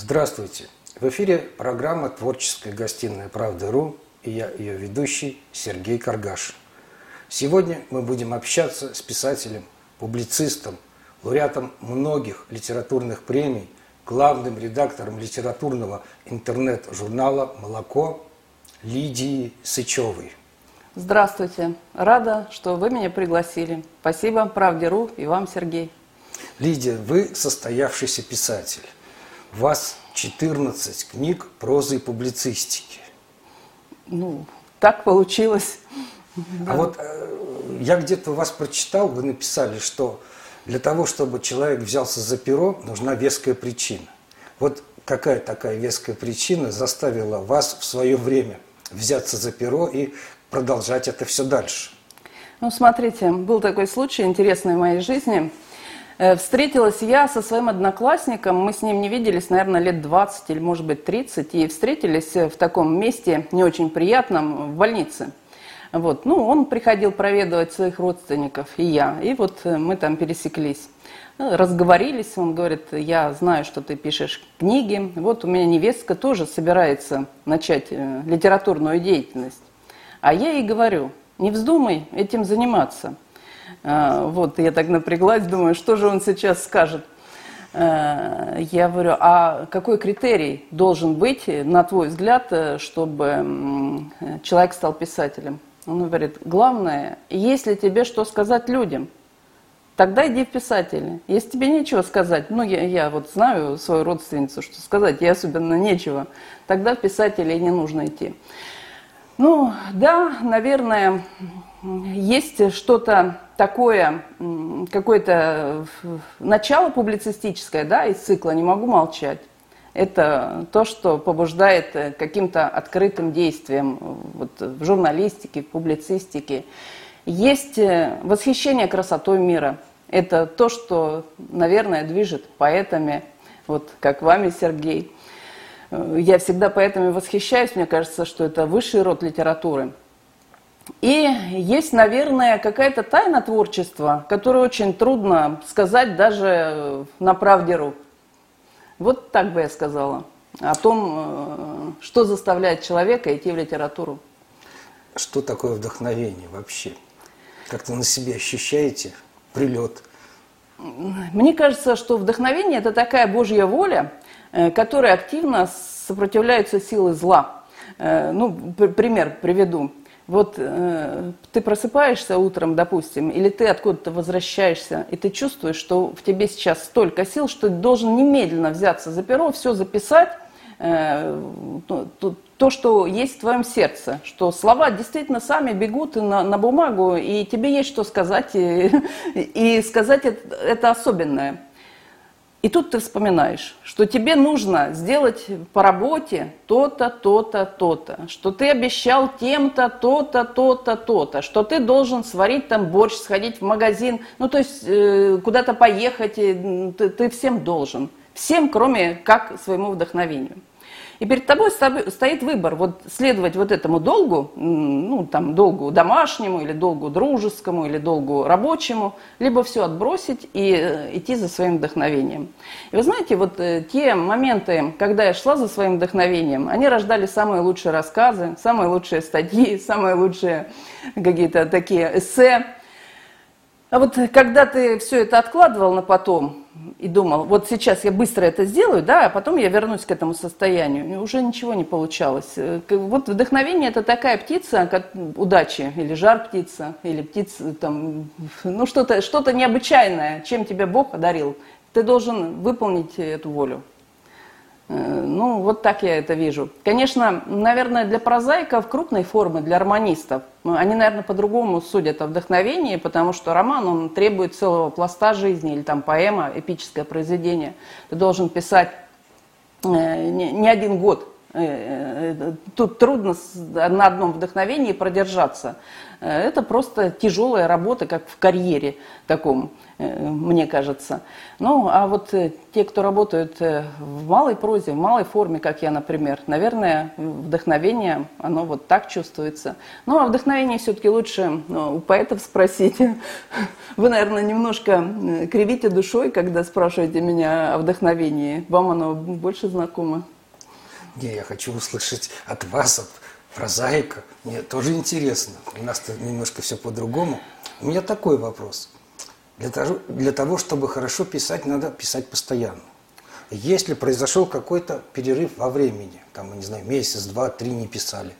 Здравствуйте! В эфире программа «Творческая гостиная Правды.ру» и я, ее ведущий Сергей Каргаш. Сегодня мы будем общаться с писателем, публицистом, лауреатом многих литературных премий, главным редактором литературного интернет-журнала «Молоко» Лидией Сычевой. Здравствуйте. Рада, что вы меня пригласили. Спасибо Правде.ру и вам, Сергей. Лидия, вы состоявшийся писатель. У вас 14 книг прозы и публицистики. Ну, так получилось. А вот э, я где-то у вас прочитал, вы написали, что для того, чтобы человек взялся за перо, нужна веская причина. Вот какая такая веская причина заставила вас в свое время взяться за перо и продолжать это все дальше? Ну, смотрите, был такой случай интересный в моей жизни. Э, встретилась я со своим одноклассником, мы с ним не виделись, наверное, лет 20 или, может быть, 30, и встретились в таком месте не очень приятном, в больнице. Вот. Ну, он приходил проведывать своих родственников, и я. И вот э, мы там пересеклись. Разговорились, он говорит, я знаю, что ты пишешь книги. Вот у меня невестка тоже собирается начать э, литературную деятельность. А я ей говорю, не вздумай этим заниматься. А, вот, я так напряглась, думаю, что же он сейчас скажет. А, я говорю, а какой критерий должен быть, на твой взгляд, чтобы человек стал писателем? Он говорит, главное, если тебе что сказать людям, тогда иди в писатели. Если тебе нечего сказать, ну, я, я вот знаю свою родственницу, что сказать, ей особенно нечего, тогда в писатели не нужно идти. Ну, да, наверное, есть что-то такое, какое-то начало публицистическое, да, из цикла «Не могу молчать». Это то, что побуждает э, каким-то открытым действием вот, в журналистике, в публицистике. Есть э, восхищение красотой мира. Это то, что, наверное, движет поэтами, вот как вами, Сергей. Э, я всегда поэтами восхищаюсь, мне кажется, что это высший род литературы. И есть, наверное, какая-то тайна творчества, которую очень трудно сказать даже на правде.ру. Вот так бы я сказала о том, э, что заставляет человека идти в литературу. Что такое вдохновение вообще? Как-то на себе ощущаете прилет? Мне кажется, что вдохновение – это такая Божья воля, э, которая активно сопротивляется силы зла. Э, ну, пример приведу. Вот э, ты просыпаешься утром, допустим, или ты откуда-то возвращаешься, и ты чувствуешь, что в тебе сейчас столько сил, что ты должен немедленно взяться за перо, все записать, э, то, то, что есть в твоем сердце, что слова действительно сами бегут на, на бумагу, и тебе есть что сказать, и, и сказать это, это особенное. И тут ты вспоминаешь, что тебе нужно сделать по работе то-то, то-то, то-то, что ты обещал тем-то, то-то, то-то, то-то, что ты должен сварить там борщ, сходить в магазин, ну то есть э, куда-то поехать, ты, ты всем должен. Всем, кроме как своему вдохновению. И перед тобой стоит выбор, вот следовать вот этому долгу, ну, там, долгу домашнему, или долгу дружескому, или долгу рабочему, либо все отбросить и э, идти за своим вдохновением. И вы знаете, вот э, те моменты, когда я шла за своим вдохновением, они рождали самые лучшие рассказы, самые лучшие статьи, самые лучшие какие-то такие эссе. А вот когда ты все это откладывал на потом, и думал, вот сейчас я быстро это сделаю, да, а потом я вернусь к этому состоянию. Уже ничего не получалось. Э, вот вдохновение – это такая птица, как удачи, или жар птица, или птица, там, ну что-то что необычайное, чем тебя Бог одарил. Ты должен выполнить эту волю. Э, ну, вот так я это вижу. Конечно, наверное, для прозаиков крупной формы, для романистов, ну, они, наверное, по-другому судят о вдохновении, потому что роман, он требует целого пласта жизни, или там поэма, эпическое произведение. Ты должен писать э, не один год, Тут трудно на одном вдохновении продержаться. Это просто тяжелая работа, как в карьере таком. Э, мне кажется. Ну, а вот э, те, кто работают э, в малой прозе, в малой форме, как я, например, наверное, вдохновение, оно вот так чувствуется. Ну, а вдохновение все-таки лучше ну, у поэтов спросить. Вы, наверное, немножко кривите душой, когда спрашиваете меня о вдохновении. Вам оно больше знакомо? Не, я хочу услышать от вас, от прозаика. Мне тоже интересно. У нас-то немножко все по-другому. У меня такой вопрос – для того, для того, чтобы хорошо писать, надо писать постоянно. Если произошел какой-то перерыв во времени, там, не знаю, месяц, два, три не писали,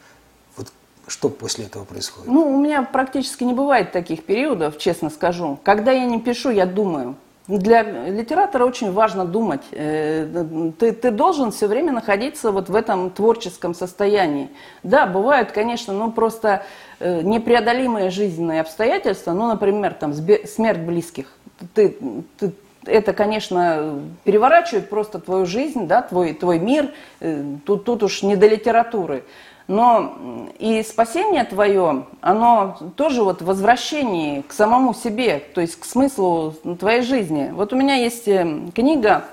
вот что после этого происходит? Ну, у меня практически не бывает таких периодов, честно скажу. Когда я не пишу, я думаю. Для литератора очень важно думать. Э, ты, ты должен все время находиться вот в этом творческом состоянии. Да, бывают, конечно, ну просто э, непреодолимые жизненные обстоятельства, ну, например, там смерть близких. Ты, ты, это, конечно, переворачивает просто твою жизнь, да, твой, твой мир. Э, тут, тут уж не до литературы. Но и спасение твое, оно тоже вот возвращение к самому себе, то есть к смыслу твоей жизни. Вот у меня есть э, книга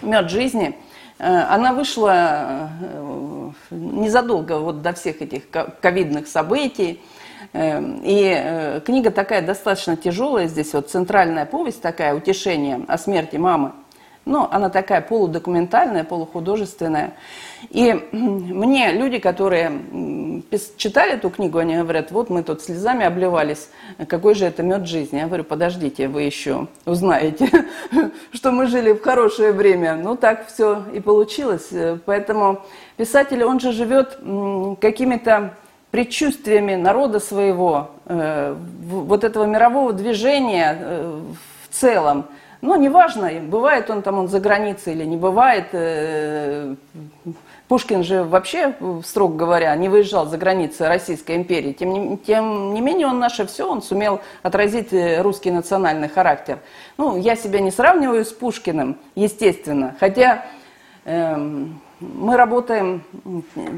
«Мед жизни», э, она вышла э, незадолго вот до всех этих ковидных событий. И книга такая достаточно тяжелая, здесь вот центральная повесть такая, утешение о смерти мамы. Но она такая полудокументальная, полухудожественная. И мне люди, которые читали эту книгу, они говорят, вот мы тут слезами обливались, какой же это мед жизни. Я говорю, подождите, вы еще узнаете, что мы жили в хорошее время. Ну, так все и получилось. Поэтому писатель, он же живет какими-то предчувствиями народа своего, э, вот этого мирового движения э, в целом. Но неважно, бывает он там он за границей или не бывает. Э, Пушкин же вообще, строго говоря, не выезжал за границы Российской империи. Тем не, тем не менее, он наше все, он сумел отразить э, русский национальный характер. Ну, я себя не сравниваю с Пушкиным, естественно. Хотя э, мы работаем,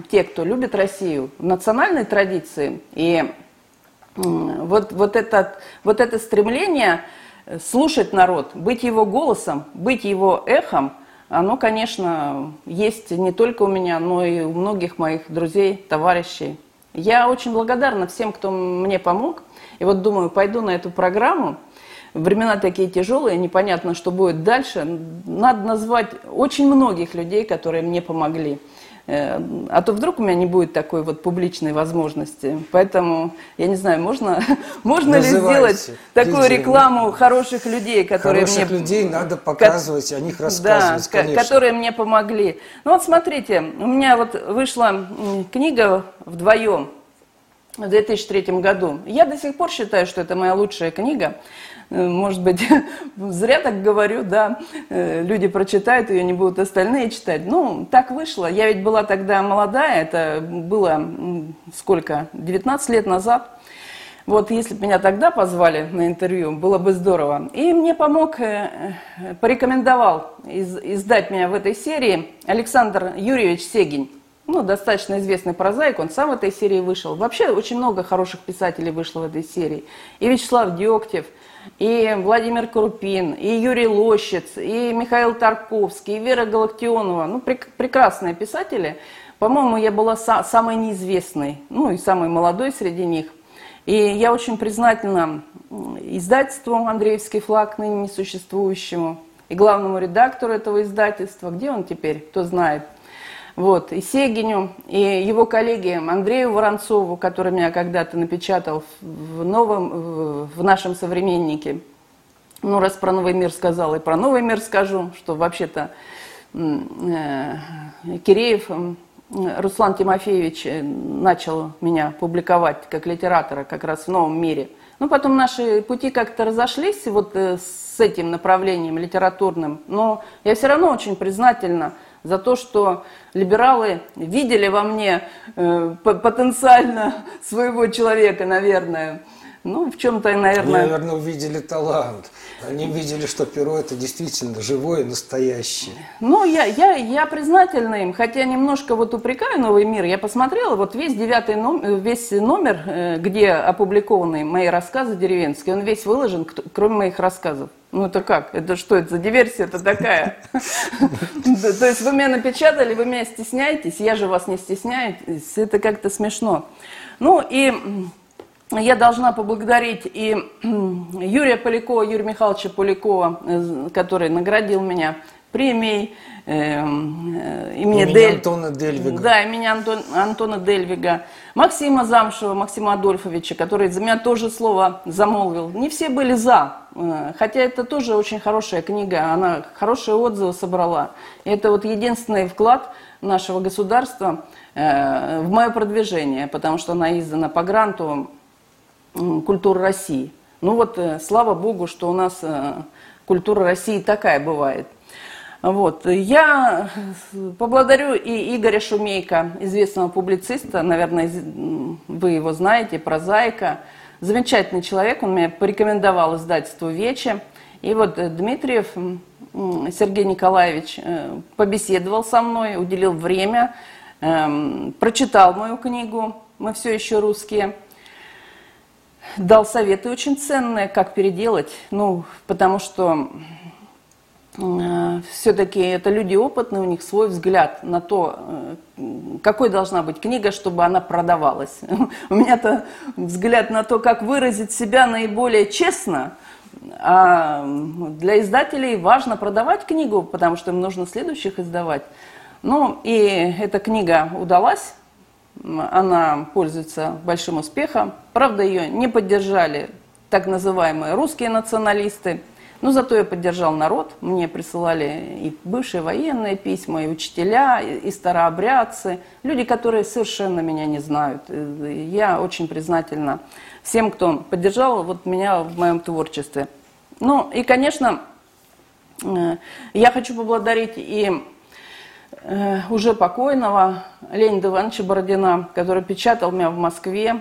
те, кто любит Россию, в национальной традиции. И э, вот, вот, это, вот это стремление слушать народ, быть его голосом, быть его эхом – оно, конечно, есть не только у меня, но и у многих моих друзей, товарищей. Я очень благодарна всем, кто мне помог. И вот думаю, пойду на эту программу. Времена такие тяжелые, непонятно, что будет дальше. Надо назвать очень многих людей, которые мне помогли. Э, а то вдруг у меня не будет такой вот публичной возможности. Поэтому, я не знаю, можно, можно ли сделать такую людей. рекламу хороших людей, которые хороших мне... людей надо показывать, о них рассказывать, да, конечно. которые мне помогли. Ну вот смотрите, у меня вот вышла книга вдвоем в 2003 году. Я до сих пор считаю, что это моя лучшая книга. Э, может быть, зря так говорю, да, э, люди прочитают ее, не будут остальные читать. Ну, так вышло. Я ведь была тогда молодая, это было сколько, 19 лет назад. Вот если бы меня тогда позвали на интервью, было бы здорово. И мне помог, э, порекомендовал издать меня в этой серии Александр Юрьевич Сегень. Ну, достаточно известный прозаик, он сам в этой серии вышел. Вообще очень много хороших писателей вышло в этой серии. И Вячеслав Диоктев – и Владимир Крупин, и Юрий Лощиц, и Михаил Тарковский, и Вера Галактионова. Ну, прек- прекрасные писатели. По-моему, я была са- самой неизвестной, ну и самой молодой среди них. И я очень признательна издательству «Андреевский флаг», ныне несуществующему, и главному редактору этого издательства. Где он теперь, кто знает – вот, и Сегиню, и его коллеге Андрею Воронцову, который меня когда-то напечатал в, новом, в нашем современнике. Ну, раз про новый мир сказал, и про новый мир скажу, что вообще-то э, Киреев Руслан Тимофеевич э, начал меня публиковать как литератора как раз в новом мире. Ну, потом наши пути как-то разошлись вот э, с этим направлением литературным, но я все равно очень признательна за то, что либералы видели во мне э, потенциально своего человека, наверное. Ну, в чем-то, наверное... Они, наверное, увидели талант. Они видели, что перо это действительно живое, настоящее. Ну, я, я, я признательна им, хотя немножко вот упрекаю «Новый мир». Я посмотрела, вот весь девятый номер, весь номер, э, где опубликованы мои рассказы деревенские, он весь выложен, кроме моих рассказов. Ну это как? Это что это за диверсия это такая? То есть вы меня напечатали, вы меня стесняетесь, я же вас не стесняюсь, это как-то смешно. Ну и я должна поблагодарить и Юрия Полякова, Юрия Михайловича Полякова, э, который наградил меня премией эм, э, имени имени Дель... Антона Дельвига. Да, имени Антон... Антона Дельвига. Максима Замшева, Максима Адольфовича, который за меня тоже слово замолвил. Не все были за, э, хотя это тоже очень хорошая книга, она хорошие отзывы собрала. И это вот единственный вклад нашего государства в мое продвижение, потому что она издана по гранту культуры России. Ну вот, э, слава богу, что у нас э, культура России такая бывает. Вот. Я поблагодарю и Игоря Шумейка, известного публициста, наверное, вы его знаете, прозаика. Замечательный человек, он меня порекомендовал издательству «Вече». И вот э, Дмитриев Сергей Николаевич побеседовал со мной, уделил время, эм, прочитал мою книгу «Мы все еще русские» дал советы очень ценные, как переделать. Ну, потому что э, все-таки это люди опытные, у них свой взгляд на то, э, какой должна быть книга, чтобы она продавалась. У меня-то взгляд на то, как выразить себя наиболее честно, а для издателей важно продавать книгу, потому что им нужно следующих издавать. Ну, и эта книга удалась, она пользуется большим успехом. Правда, ее не поддержали так называемые русские националисты. Но зато я поддержал народ. Мне присылали и бывшие военные письма, и учителя, и старообрядцы. Люди, которые совершенно меня не знают. Я очень признательна всем, кто поддержал вот меня в моем творчестве. Ну и, конечно, э, я хочу поблагодарить и Э, уже покойного Леонида Ивановича Бородина, который печатал меня в Москве,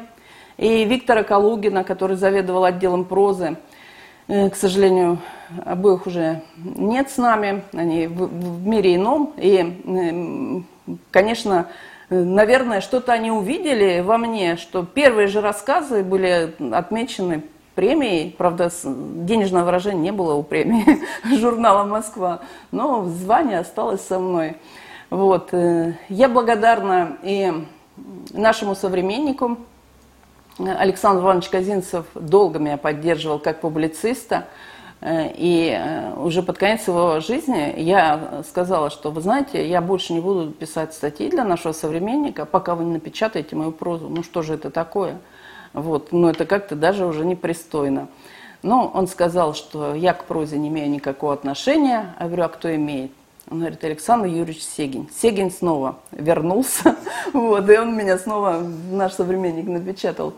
и Виктора Калугина, который заведовал отделом прозы. Э, к сожалению, обоих уже нет с нами, они в, в мире ином. И, конечно, наверное, что-то они увидели во мне, что первые же рассказы были отмечены премией. Правда, денежного выражения не было у премии журнала «Москва», но звание осталось со мной. Вот. Э, я благодарна и нашему современнику. Александр Иванович Казинцев долго меня поддерживал как публициста. Э, и э, уже под конец его жизни я сказала, что, вы знаете, я больше не буду писать статьи для нашего современника, пока вы не напечатаете мою прозу. Ну что же это такое? Вот. Ну это как-то даже уже непристойно. Но он сказал, что я к прозе не имею никакого отношения. Я говорю, а кто имеет? Он говорит, Александр Юрьевич Сегин. Сегин снова вернулся, вот, и он меня снова, наш современник, напечатал.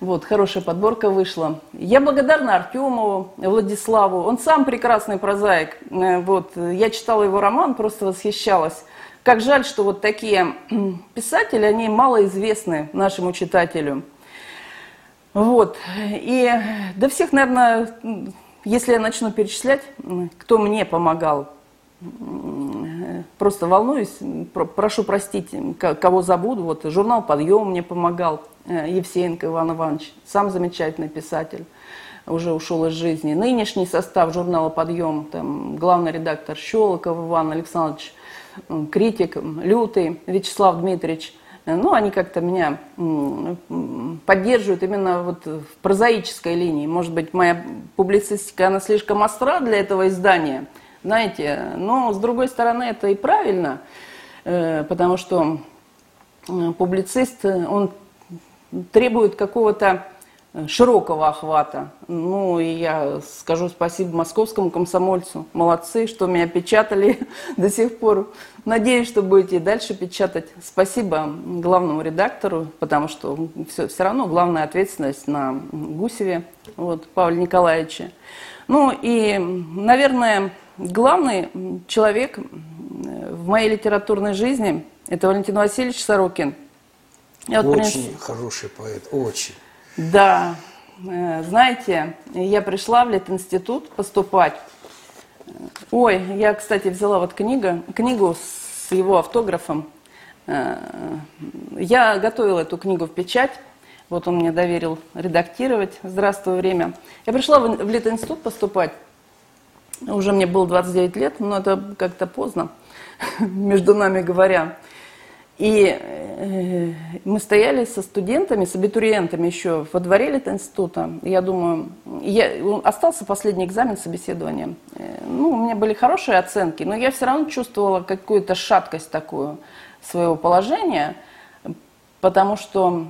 Вот, хорошая подборка вышла. Я благодарна Артемову, Владиславу. Он сам прекрасный прозаик. Э, вот, я читала его роман, просто восхищалась. Как жаль, что вот такие писатели, они малоизвестны нашему читателю. Вот. И до всех, наверное, если я начну перечислять, кто мне помогал просто волнуюсь, прошу простить, кого забуду. Вот журнал «Подъем» мне помогал, э, Евсеенко Иван Иванович, сам замечательный писатель, уже ушел из жизни. Нынешний состав журнала «Подъем», там, главный редактор Щелоков Иван Александрович, критик Лютый Вячеслав Дмитриевич, ну, они как-то меня поддерживают именно вот в прозаической линии. Может быть, моя публицистика, она слишком остра для этого издания – знаете, но с другой стороны это и правильно, э, потому что э, публицист, он требует какого-то широкого охвата. Ну, и я скажу спасибо московскому комсомольцу. Молодцы, что меня печатали до сих пор. Надеюсь, что будете дальше печатать. Спасибо главному редактору, потому что все, все равно главная ответственность на Гусеве, вот, Павле Николаевиче. Ну и, наверное, главный человек в моей литературной жизни – это Валентин Васильевич Сорокин. Я вот очень принес... хороший поэт, очень. Да, э, знаете, я пришла в Литинститут поступать. Ой, я, кстати, взяла вот книгу, книгу с его автографом. Э, я готовила эту книгу в печать. Вот он мне доверил редактировать. Здравствуй, время. Я пришла в Литинститут поступать. Уже мне было 29 лет, но это как-то поздно, между нами говоря. И э, мы стояли со студентами, с абитуриентами еще во дворе Литинститута. Я думаю, я, остался последний экзамен собеседования. Э, ну, у меня были хорошие оценки, но я все равно чувствовала какую-то шаткость такую своего положения, потому что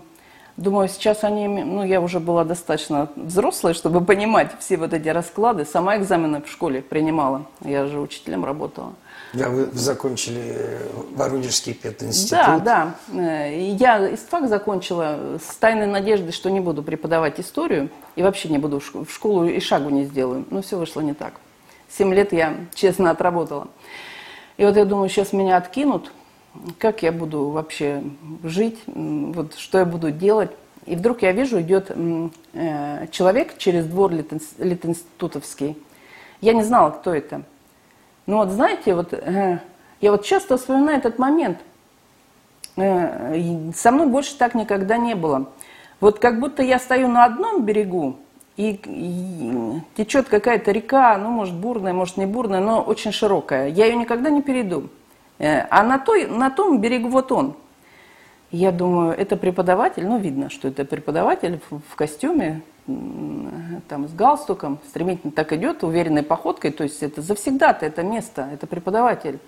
Думаю, сейчас они, ну, я уже была достаточно взрослой, чтобы понимать все вот эти расклады. Сама экзамены в школе принимала. Я же учителем работала. Да, вы закончили Воронежский пединститут. Да, да. Э, я ИСТФАК закончила с тайной надеждой, что не буду преподавать историю и вообще не буду в школу и шагу не сделаю. Но все вышло не так. Семь лет я честно отработала. И вот я думаю, сейчас меня откинут, как я буду вообще жить, вот что я буду делать. И вдруг я вижу, идет э, человек через двор Литинститутовский. Я не знала, кто это. Ну вот знаете, вот э, я вот часто вспоминаю этот момент. Э, со мной больше так никогда не было. Вот как будто я стою на одном берегу, и, и течет какая-то река, ну, может, бурная, может, не бурная, но очень широкая. Я ее никогда не перейду. Э, а на, той, на том берегу вот он. Я думаю, это преподаватель, ну, видно, что это преподаватель в, в костюме, там, с галстуком, стремительно так идет, уверенной походкой, то есть это завсегда-то это место, это преподаватель.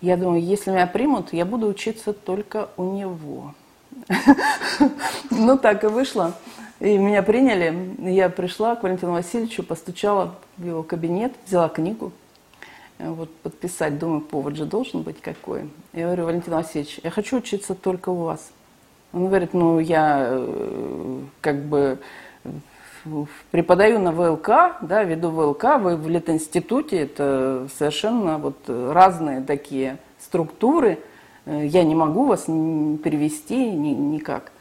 Я думаю, если меня примут, я буду учиться только у него. Ну, так и вышло. И меня приняли. Я пришла к Валентину Васильевичу, постучала в его кабинет, взяла книгу, вот подписать, думаю, повод же должен быть какой. Я говорю, Валентин Васильевич, я хочу учиться только у вас. Он говорит, ну, я э, как бы преподаю на ВЛК, да, веду ВЛК, вы в Литинституте, это совершенно вот разные такие структуры, э, я не могу вас перевести ни, никак.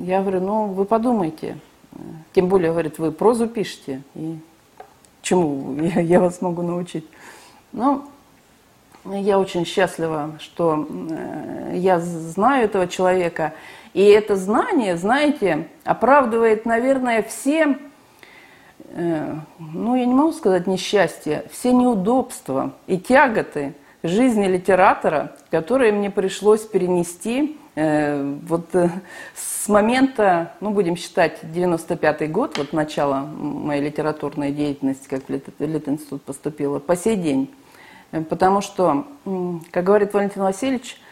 Я говорю, ну, вы подумайте, тем более, говорит, вы прозу пишете, и чему я, я вас могу научить. Ну, я очень счастлива, что э, я знаю этого человека. И это знание, знаете, оправдывает, наверное, все, э, ну, я не могу сказать несчастье, все неудобства и тяготы жизни литератора, которые мне пришлось перенести э, вот с момента, ну, будем считать, 95-й год, вот начало моей литературной деятельности, как в Литинститут поступила, по сей день. Э, потому что, как говорит Валентин Васильевич, э,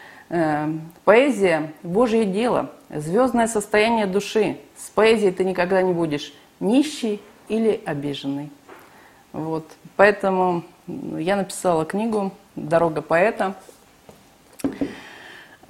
поэзия – Божье дело, звездное состояние души. С поэзией ты никогда не будешь нищий или обиженный. Вот. Поэтому я написала книгу «Дорога поэта».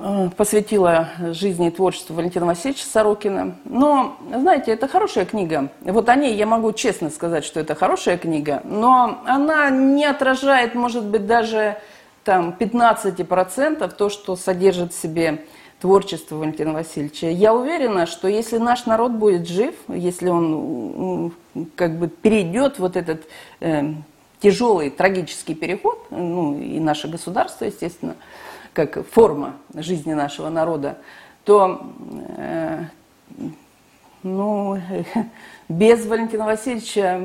Э, посвятила жизни и творчеству Валентина Васильевича Сорокина. Но, знаете, это хорошая книга. Вот о ней я могу честно сказать, что это хорошая книга, но она не отражает, может быть, даже там 15% то, что содержит в себе творчество Валентина Васильевича. Я уверена, что если наш народ будет жив, если он как бы перейдет вот этот э, тяжелый трагический переход, ну и наше государство, естественно, как форма жизни нашего народа, то э, ну, без Валентина Васильевича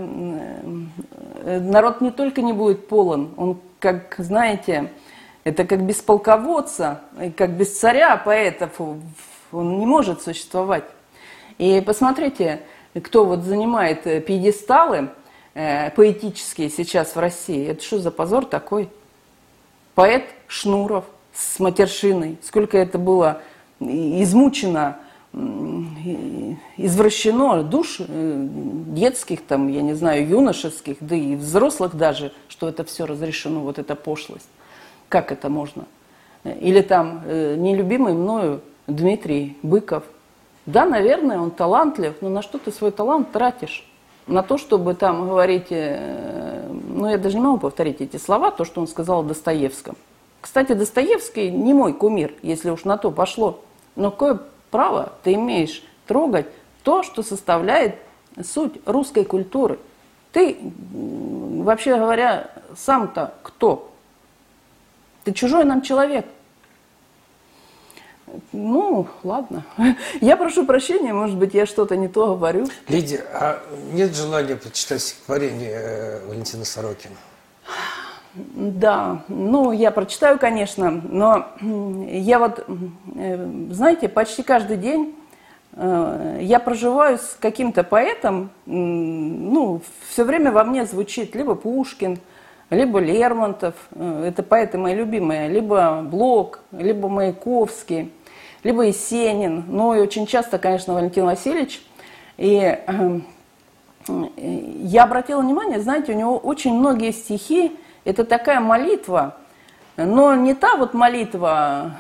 э, народ не только не будет полон, он, как знаете, это как без полководца, как без царя поэтов, он не может существовать. И посмотрите, кто вот занимает пьедесталы э, поэтические сейчас в России. Это что за позор такой? Поэт Шнуров, с матершиной, сколько это было измучено, извращено душ э, детских, там, я не знаю, юношеских, да и взрослых даже, что это все разрешено, вот эта пошлость. Как это можно? Или там э, нелюбимый мною Дмитрий Быков. Да, наверное, он талантлив, но на что ты свой талант тратишь? На то, чтобы там говорить, э, ну я даже не могу повторить эти слова, то, что он сказал о Достоевском. Кстати, Достоевский не мой кумир, если уж на то пошло. Но какое право ты имеешь трогать то, что составляет суть русской культуры. Ты, вообще говоря, сам-то кто? Ты чужой нам человек. Ну, ладно. Я прошу прощения, может быть, я что-то не то говорю. Лидия, а нет желания прочитать стихотворение э, Валентина Сорокина? Да, ну, я прочитаю, конечно, но я вот, э, знаете, почти каждый день я проживаю с каким-то поэтом, ну, все время во мне звучит либо Пушкин, либо Лермонтов, это поэты мои любимые, либо Блок, либо Маяковский – либо Есенин, ну и очень часто, конечно, Валентин Васильевич. И э, я обратила внимание, знаете, у него очень многие стихи, это такая молитва, но не та вот молитва,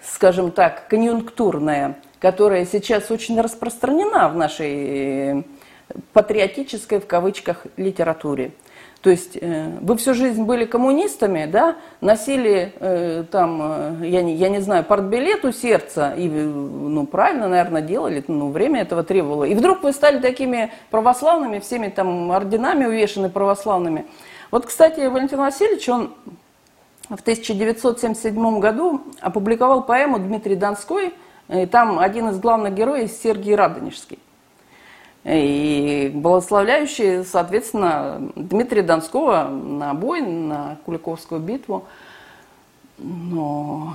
скажем так, конъюнктурная, которая сейчас очень распространена в нашей патриотической, в кавычках, литературе. То есть э, вы всю жизнь были коммунистами, да, носили э, там, э, я, не, я не знаю, портбилет у сердца, и, ну, правильно, наверное, делали, ну, время этого требовало. И вдруг вы стали такими православными, всеми там орденами увешаны православными. Вот, кстати, Валентин Васильевич, он в 1977 году опубликовал поэму «Дмитрий Донской», и там один из главных героев Сергей Радонежский. И благословляющие, соответственно, Дмитрия Донского на бой, на Куликовскую битву. Но,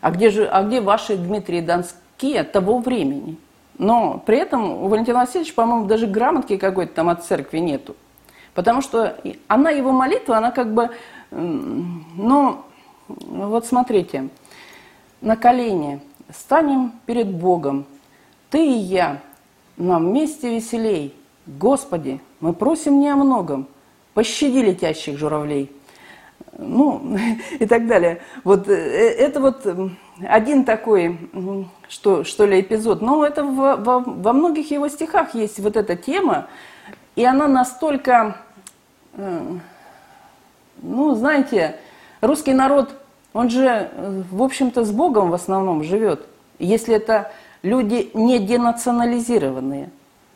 а где же, а где ваши Дмитрии Донские того времени? Но при этом у Валентина Васильевича, по-моему, даже грамотки какой-то там от церкви нету. Потому что она, его молитва, она как бы, ну, вот смотрите, на колени станем перед Богом, ты и я, нам вместе веселей. Господи, мы просим не о многом, пощади летящих журавлей. Ну, и так далее. Вот э, это вот один такой, что, что ли, эпизод. Но это во, во, во многих его стихах есть вот эта тема, и она настолько, э, ну, знаете, русский народ, он же, в общем-то, с Богом в основном живет. Если это люди не денационализированные.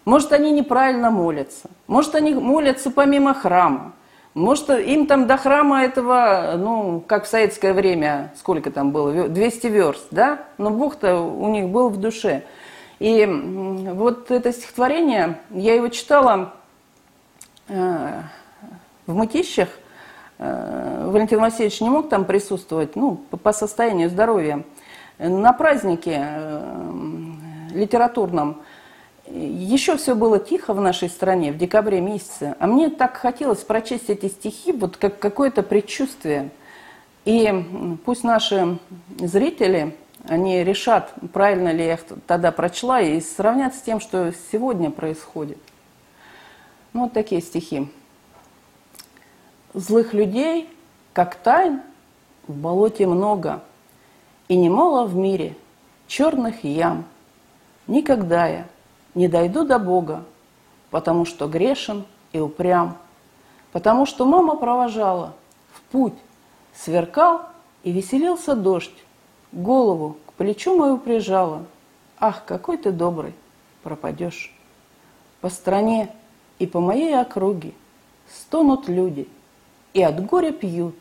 Может, они неправильно молятся. Может, они молятся помимо храма. Может, им там до храма этого, ну, как в советское время, сколько там было, 200 верст, да? Но Бог-то у них был в душе. И вот это стихотворение, я его читала э, в Мытищах. Э, Валентин Васильевич не мог там присутствовать, ну, по состоянию здоровья. На празднике э, литературном еще все было тихо в нашей стране в декабре месяце, а мне так хотелось прочесть эти стихи, вот как какое-то предчувствие. И пусть наши зрители, они решат, правильно ли я их тогда прочла, и сравнят с тем, что сегодня происходит. Ну, вот такие стихи. Злых людей, как тайн, в болоте много – и немало в мире черных ям. Никогда я не дойду до Бога, потому что грешен и упрям, потому что мама провожала в путь, сверкал и веселился дождь, голову к плечу мою прижала. Ах, какой ты добрый, пропадешь. По стране и по моей округе стонут люди и от горя пьют.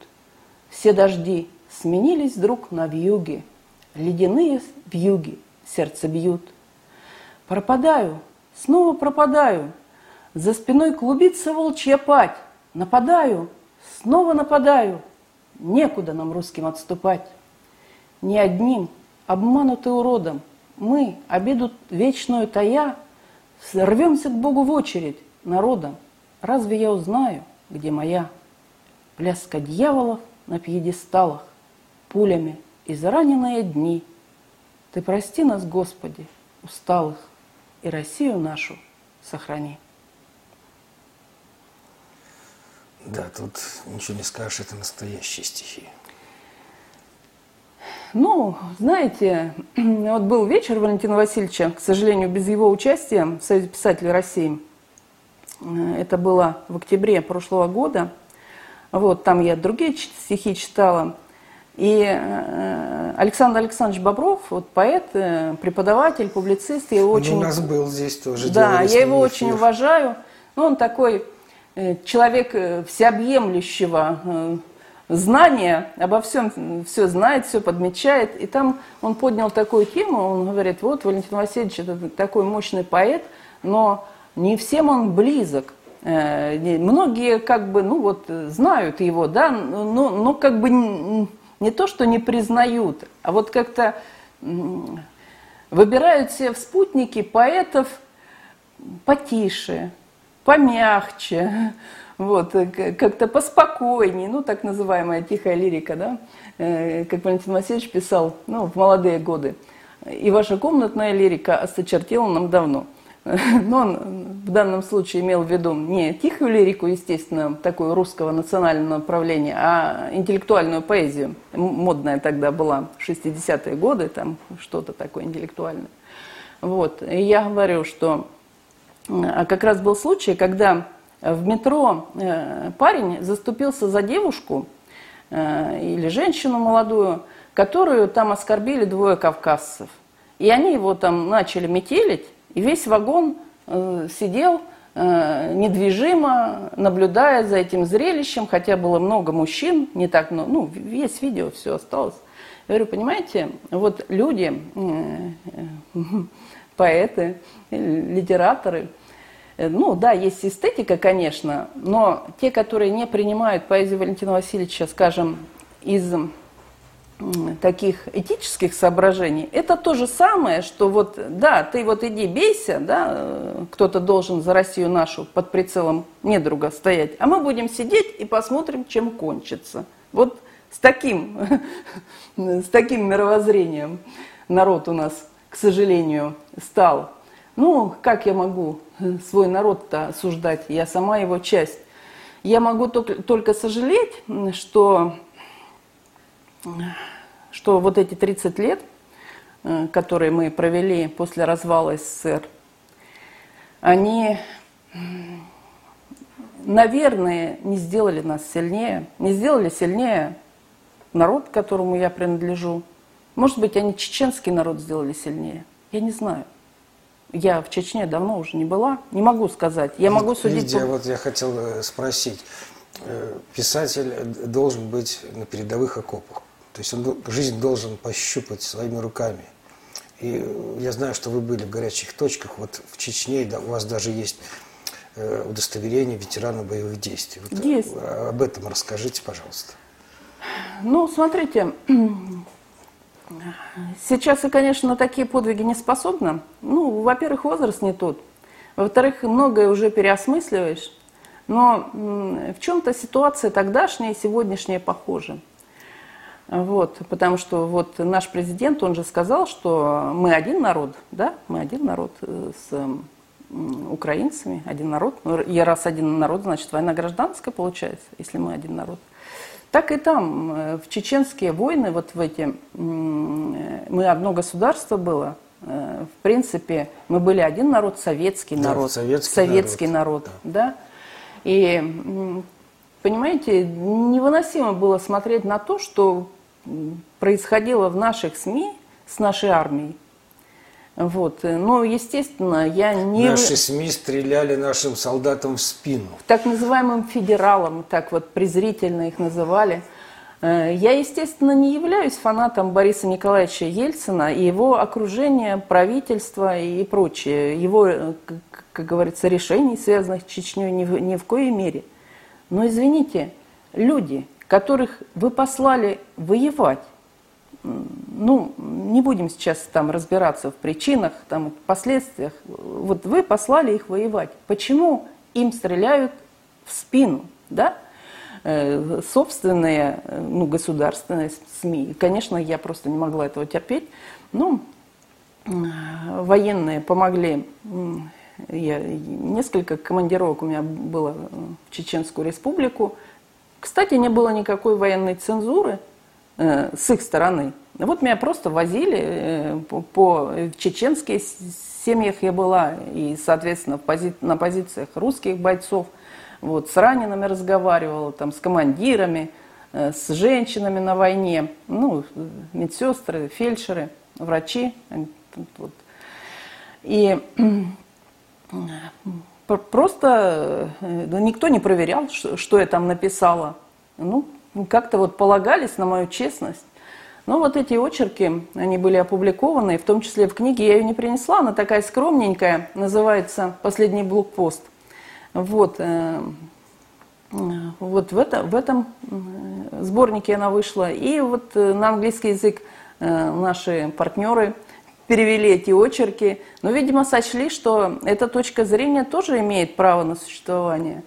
Все дожди сменились вдруг на вьюги, ледяные вьюги сердце бьют. Пропадаю, снова пропадаю, за спиной клубится волчья пать, нападаю, снова нападаю, некуда нам русским отступать. Ни одним, обманутый уродом, мы, обиду вечную тая, рвемся к Богу в очередь народом. Разве я узнаю, где моя? Пляска дьяволов на пьедесталах, пулями израненные дни. Ты прости нас, Господи, усталых, и Россию нашу сохрани. Да, тут ничего не скажешь, это настоящие стихи. Ну, знаете, вот был вечер Валентина Васильевича, к сожалению, без его участия в Союзе писателей России. Это было в октябре прошлого года. Вот, там я другие стихи читала. И э, Александр Александрович Бобров, вот поэт, э, преподаватель, публицист, я его очень... у нас был здесь тоже. Да, я его эфир. очень уважаю. Ну, он такой э, человек всеобъемлющего знания, обо всем все знает, все подмечает. И там он поднял такую тему, он говорит, вот Валентин Васильевич это такой мощный поэт, но не всем он близок. Многие как бы, ну вот, знают его, да, но, но как бы не то, что не признают, а вот как-то выбирают себе в спутники поэтов потише, помягче, вот, э, как-то поспокойнее, ну, так называемая тихая лирика, да, э, как Валентин Васильевич писал, ну, в молодые годы. И ваша комнатная лирика осточертела нам давно – но он в данном случае имел в виду не тихую лирику, естественно, такую русского национального направления, а интеллектуальную поэзию. Модная тогда была в 60-е годы, там что-то такое интеллектуальное. Вот. И я говорю, что а как раз был случай, когда в метро э, парень заступился за девушку э, или женщину молодую, которую там оскорбили двое кавказцев. И они его там начали метелить, и весь вагон э, сидел э, недвижимо, наблюдая за этим зрелищем, хотя было много мужчин, не так много, ну, весь видео, все осталось. Я говорю, понимаете, вот люди, э, поэты, литераторы, ну да, есть эстетика, конечно, но те, которые не принимают поэзию Валентина Васильевича, скажем, из таких этических соображений, это то же самое, что вот, да, ты вот иди бейся, да, э, кто-то должен за Россию нашу под прицелом недруга стоять, а мы будем сидеть и посмотрим, чем кончится. Вот с таким, с таким мировоззрением народ у нас, к сожалению, стал. Ну, как я могу свой народ-то осуждать? Я сама его часть. Я могу только, только сожалеть, что что вот эти 30 лет, э, которые мы провели после развала СССР, они, наверное, не сделали нас сильнее, не сделали сильнее народ, которому я принадлежу. Может быть, они чеченский народ сделали сильнее. Я не знаю. Я в Чечне давно уже не была, не могу сказать. Я могу судить... Лидия, по... вот я хотел э, спросить. Э, писатель должен быть на передовых окопах. То есть он жизнь должен пощупать своими руками. И я знаю, что вы были в горячих точках. Вот в Чечне да, у вас даже есть э, удостоверение ветерана боевых действий. Вот есть. Об этом расскажите, пожалуйста. Ну, смотрите, сейчас я, конечно, на такие подвиги не способна. Ну, во-первых, возраст не тот. Во-вторых, многое уже переосмысливаешь. Но в чем-то ситуация тогдашняя и сегодняшняя похожа. Вот, потому что вот наш президент, он же сказал, что мы один народ, да, мы один народ э, с украинцами, один народ. Ну, и раз один народ, значит, война гражданская получается, если мы один народ. Так и там, э, в чеченские войны, вот в эти, мы одно государство было, э, в принципе, мы были один народ, советский да, народ. Советский, советский народ, народ да. да. И, понимаете, невыносимо было смотреть на то, что происходило в наших СМИ с нашей армией. Вот. Но, естественно, я не... Наши СМИ стреляли нашим солдатам в спину. Так называемым федералам, так вот презрительно их называли. Э, я, естественно, не являюсь фанатом Бориса Николаевича Ельцина и его окружения, правительства и прочее. Его, э, как говорится, решений, связанных с Чечней, ни в, ни в коей мере. Но, извините, люди, которых вы послали воевать. Ну, не будем сейчас там разбираться в причинах, там, последствиях. Вот вы послали их воевать. Почему им стреляют в спину, да? Э, собственные, ну, государственные СМИ. Конечно, я просто не могла этого терпеть. Ну, военные помогли. Я, несколько командировок у меня было в Чеченскую республику. Кстати, не было никакой военной цензуры э, с их стороны. Вот меня просто возили э, по, по в чеченских семьях я была, и, соответственно, пози, на позициях русских бойцов. Вот, с ранеными разговаривала, там, с командирами. э, с женщинами на войне, ну, медсестры, фельдшеры, врачи. Вот. И просто никто не проверял, что я там написала. Ну, как-то вот полагались на мою честность. Ну, вот эти очерки, они были опубликованы, в том числе в книге я ее не принесла, она такая скромненькая, называется «Последний блокпост». Вот, э, вот в, это, в этом сборнике она вышла. И вот э, на английский язык э, наши партнеры перевели эти очерки. Но, видимо, сочли, что эта точка зрения тоже имеет право на существование.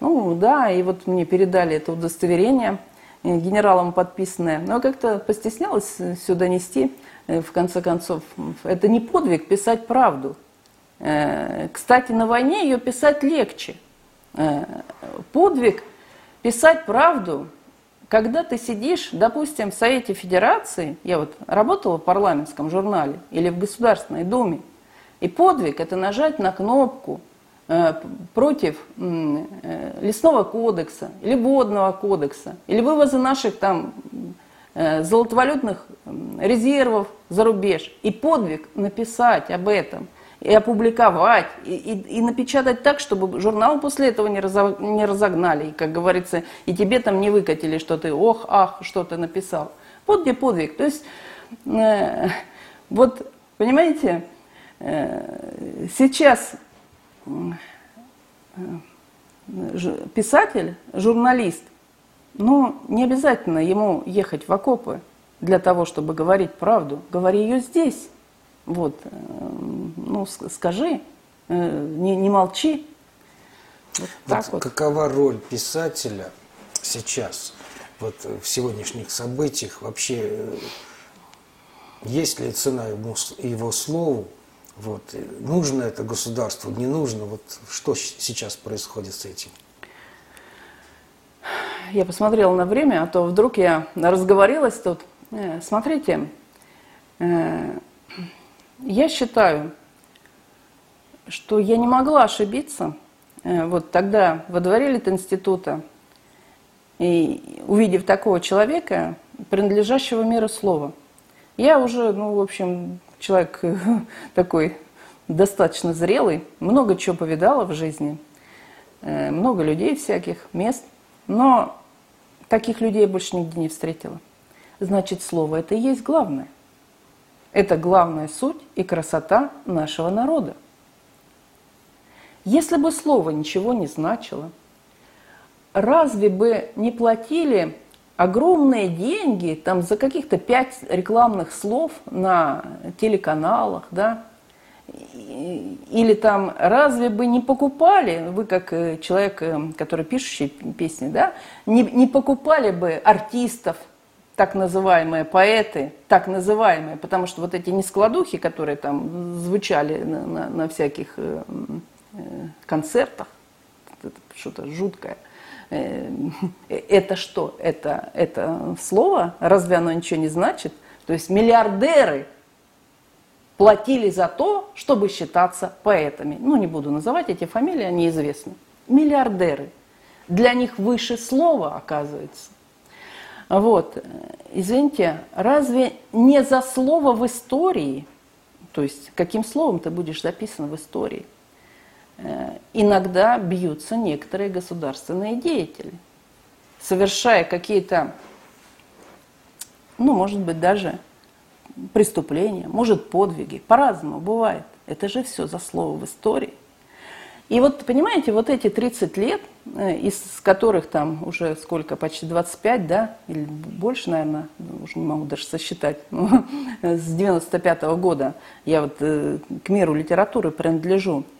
Ну да, и вот мне передали это удостоверение – Э, генералом подписанная, но как-то постеснялась сюда нести, э, в конце концов. Это не подвиг писать правду. Э, кстати, на войне ее писать легче. Подвиг писать правду, когда ты сидишь, допустим, в Совете Федерации, я вот работала в парламентском журнале или в Государственной Думе, и подвиг – это нажать на кнопку Э, против э, лесного кодекса или водного кодекса, или вывоза наших там э, золотовалютных резервов за рубеж. И подвиг написать об этом, и опубликовать, и, и, и напечатать так, чтобы журнал после этого не, разо, не разогнали, и, как говорится, и тебе там не выкатили, что ты ох, ах, что ты написал. Вот где подвиг. То есть, э, вот, понимаете, э, сейчас писатель, журналист, ну, не обязательно ему ехать в окопы для того, чтобы говорить правду. Говори ее здесь. Вот, э, ну, скажи, э, не, не молчи. Вот вот вот. Какова роль писателя сейчас, вот в сегодняшних событиях, вообще, э, есть ли цена ему, его слову, вот. Нужно это государству, не нужно. Вот что сейчас происходит с этим? Я посмотрела на время, а то вдруг я разговорилась тут. Э, смотрите, э, я считаю, что я не могла ошибиться. Э, вот тогда во дворе института и увидев такого человека, принадлежащего миру слова, я уже, ну, в общем, человек такой достаточно зрелый, много чего повидала в жизни, э, много людей всяких, мест, но таких людей я больше нигде не встретила. Значит, слово это и есть главное. Это главная суть и красота нашего народа. Если бы слово ничего не значило, разве бы не платили огромные деньги там за каких-то пять рекламных слов на телеканалах, да, или там разве бы не покупали, вы как э, человек, э, который пишущий песни, да, не, не покупали бы артистов, так называемые поэты, так называемые, потому что вот эти нескладухи, которые там звучали на, на, на всяких э, концертах, это что-то жуткое – Э, это что? Это, это слово? Разве оно ничего не значит? То есть миллиардеры платили за то, чтобы считаться поэтами. Ну, не буду называть эти фамилии, они известны. Миллиардеры. Для них выше слова, оказывается. Вот, извините, разве не за слово в истории, то есть каким словом ты будешь записан в истории – Э, иногда бьются некоторые государственные деятели, совершая какие-то, ну, может быть, даже преступления, может, подвиги. По-разному бывает. Это же все за слово в истории. И вот, понимаете, вот эти 30 лет, э, из которых там уже сколько, почти 25, да, или больше, наверное, уже не могу даже сосчитать, но с 95 -го года я вот э, к миру литературы принадлежу, Э,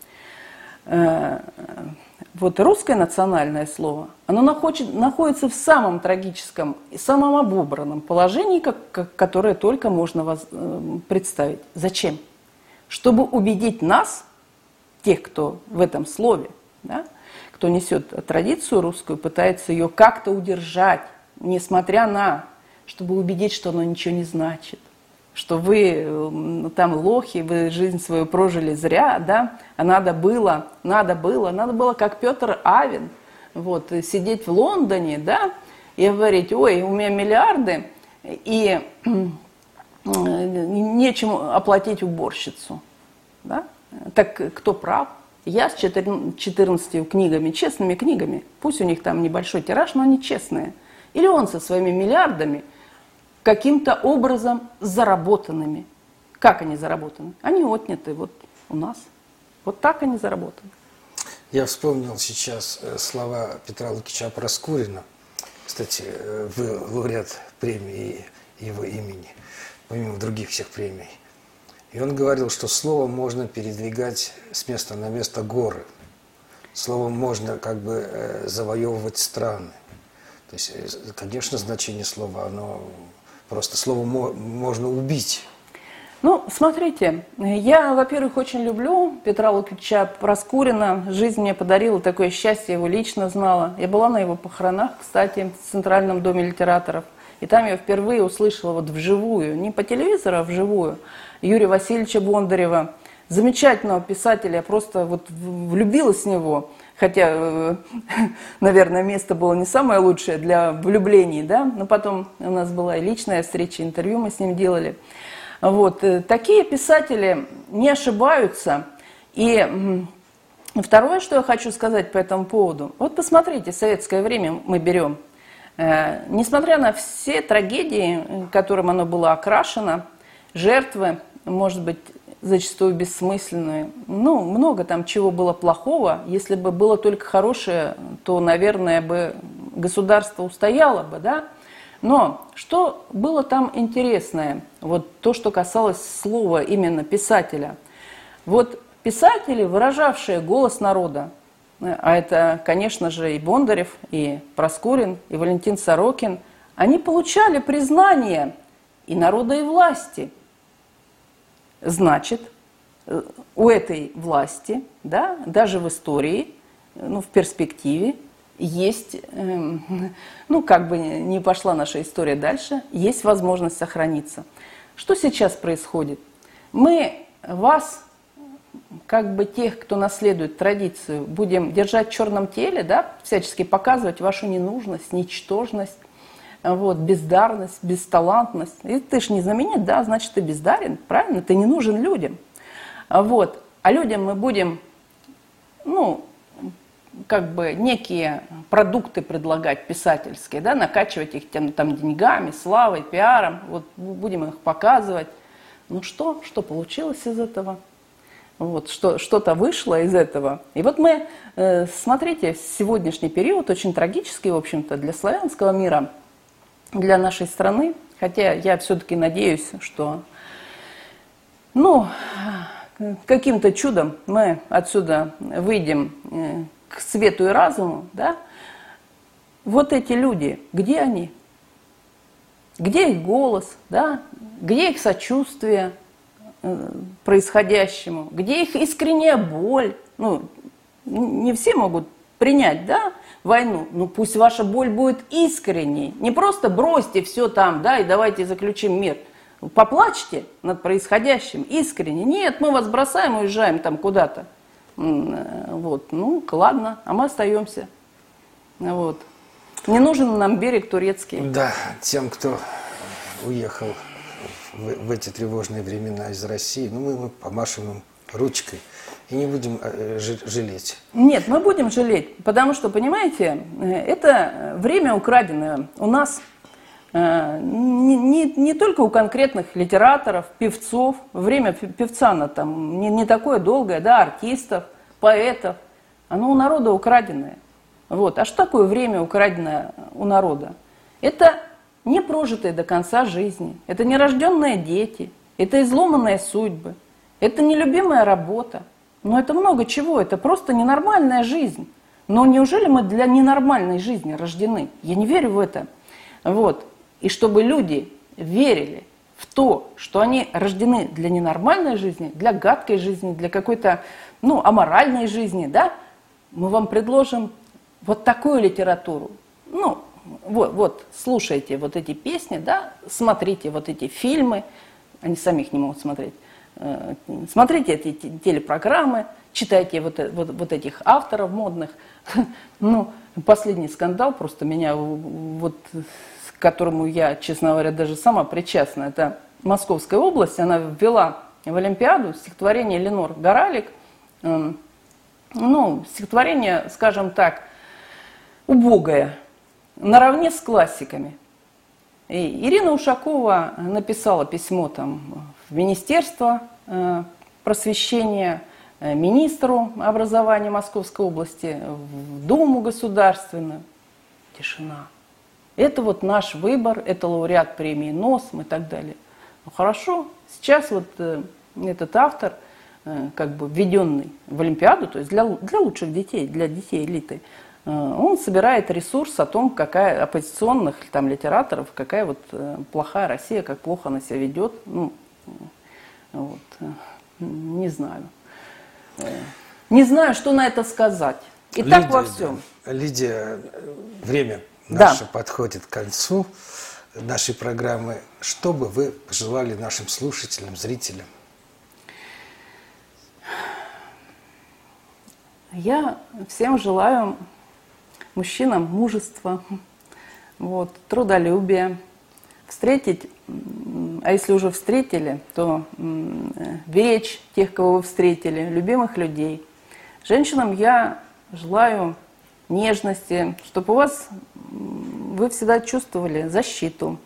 вот русское национальное слово, оно находится в самом трагическом и самом обобранном положении, как, как, которое только можно воз, э, представить. Зачем? Чтобы убедить нас, тех, кто в этом слове, да, кто несет традицию русскую, пытается ее как-то удержать, несмотря на, чтобы убедить, что оно ничего не значит что вы там лохи, вы жизнь свою прожили зря, да, а надо было, надо было, надо было, как Петр Авин, вот, сидеть в Лондоне, да, и говорить, ой, у меня миллиарды, и нечем оплатить уборщицу. Да? Так кто прав? Я с 14 книгами, честными книгами, пусть у них там небольшой тираж, но они честные. Или он со своими миллиардами, каким-то образом заработанными. Как они заработаны? Они отняты вот у нас. Вот так они заработаны. Я вспомнил сейчас э, слова Петра Лукича Проскурина. Кстати, э, вы лауреат премии его имени, помимо других всех премий. И он говорил, что словом можно передвигать с места на место горы. Словом можно как бы э, завоевывать страны. То есть, конечно, значение слова, оно просто словом можно убить. Ну, смотрите, я, во-первых, очень люблю Петра Лукича Проскурина. Жизнь мне подарила такое счастье, его лично знала. Я была на его похоронах, кстати, в Центральном доме литераторов. И там я впервые услышала вот вживую, не по телевизору, а вживую, Юрия Васильевича Бондарева, замечательного писателя, я просто вот влюбилась в него. Хотя, э, наверное, место было не самое лучшее для влюблений, да, но потом у нас была и личная встреча, интервью мы с ним делали. Вот. Э, такие писатели не ошибаются. И второе, что я хочу сказать по этому поводу. Вот посмотрите, советское время мы берем. Э, несмотря на все трагедии, которым оно было окрашено, жертвы, может быть, зачастую бессмысленные. Ну, много там чего было плохого. Если бы было только хорошее, то, наверное, бы государство устояло бы, да? Но что было там интересное, вот то, что касалось слова именно писателя. Вот писатели, выражавшие голос народа, а это, конечно же, и Бондарев, и Проскурин, и Валентин Сорокин, они получали признание и народа, и власти. Значит, у этой власти, да, даже в истории, ну, в перспективе, есть, эм, ну, как бы не пошла наша история дальше, есть возможность сохраниться. Что сейчас происходит? Мы вас, как бы тех, кто наследует традицию, будем держать в черном теле, да, всячески показывать вашу ненужность, ничтожность, вот, бездарность, бесталантность. И ты ж не знаменит, да, значит, ты бездарен, правильно? Ты не нужен людям. Вот. А людям мы будем, ну, как бы некие продукты предлагать писательские, да, накачивать их тем, там деньгами, славой, пиаром, вот будем их показывать. Ну что, что получилось из этого? Вот, что, что-то вышло из этого. И вот мы, э, смотрите, сегодняшний период очень трагический, в общем-то, для славянского мира, для нашей страны. Хотя я все-таки надеюсь, что, ну, каким-то чудом мы отсюда выйдем э, к свету и разуму, да, вот эти люди, где они? Где их голос, да? Где их сочувствие э, происходящему? Где их искренняя боль? Ну, не все могут принять, да, войну. Ну, пусть ваша боль будет искренней. Не просто бросьте все там, да, и давайте заключим мир. Поплачьте над происходящим искренне. Нет, мы вас бросаем, уезжаем там куда-то. Вот, ну, ладно, а мы остаемся. Вот. Не нужен нам берег турецкий. Да, тем, кто уехал в, в эти тревожные времена из России, ну, мы, мы помашем им ручкой и не будем э, жалеть. Нет, мы будем жалеть, потому что, понимаете, э, это время украденное. У нас Э, не, не, не только у конкретных литераторов, певцов, время певца на там не, не такое долгое, да, артистов, поэтов, оно у народа украденное. Вот. А что такое время украденное у народа? Это не прожитые до конца жизни, это нерожденные дети, это изломанные судьбы, это нелюбимая работа. Но это много чего, это просто ненормальная жизнь. Но неужели мы для ненормальной жизни рождены? Я не верю в это. Вот. И чтобы люди верили в то, что они рождены для ненормальной жизни, для гадкой жизни, для какой-то, ну, аморальной жизни, да, мы вам предложим вот такую литературу. Ну, вот, вот, слушайте вот эти песни, да, смотрите вот эти фильмы, они самих не могут смотреть, смотрите эти телепрограммы, читайте вот, вот, вот этих авторов модных, ну, последний скандал, просто меня вот к которому я, честно говоря, даже сама причастна, это Московская область, она ввела в Олимпиаду стихотворение Ленор Горалик, эм, ну, стихотворение, скажем так, убогое, наравне с классиками. И Ирина Ушакова написала письмо там, в Министерство э, просвещения, э, министру образования Московской области, в Думу государственную. Тишина. Это вот наш выбор, это лауреат премии НОСМ и так далее. Ну хорошо, сейчас вот э, этот автор, как бы введенный в Олимпиаду, то есть для, для лучших детей, для детей элиты, он собирает ресурс о том, какая оппозиционных там литераторов, какая вот плохая Россия, как плохо она себя ведет. Ну, вот, не знаю. Не знаю, что на это сказать. И Лидия, так во всем. Лидия, время наше да. подходит к концу нашей программы. Что бы вы пожелали нашим слушателям, зрителям? Я всем желаю мужчинам мужества, вот, трудолюбия, встретить, а если уже встретили, то беречь тех, кого вы встретили, любимых людей. Женщинам я желаю нежности, чтобы у вас вы всегда чувствовали защиту,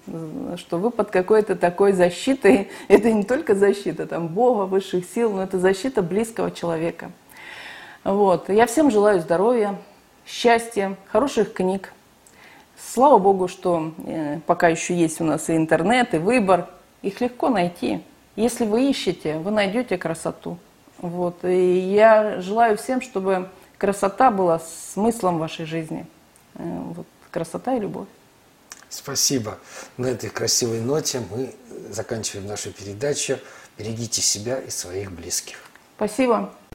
что вы под какой-то такой защитой, это не только защита там, Бога, высших сил, но это защита близкого человека. Вот. Я всем желаю здоровья, счастья, хороших книг. Слава Богу, что э, пока еще есть у нас и интернет, и выбор. Их легко найти. Если вы ищете, вы найдете красоту. Вот. И я желаю всем, чтобы красота была смыслом вашей жизни. Э, вот, красота и любовь. Спасибо. На этой красивой ноте мы заканчиваем нашу передачу. Берегите себя и своих близких. Спасибо.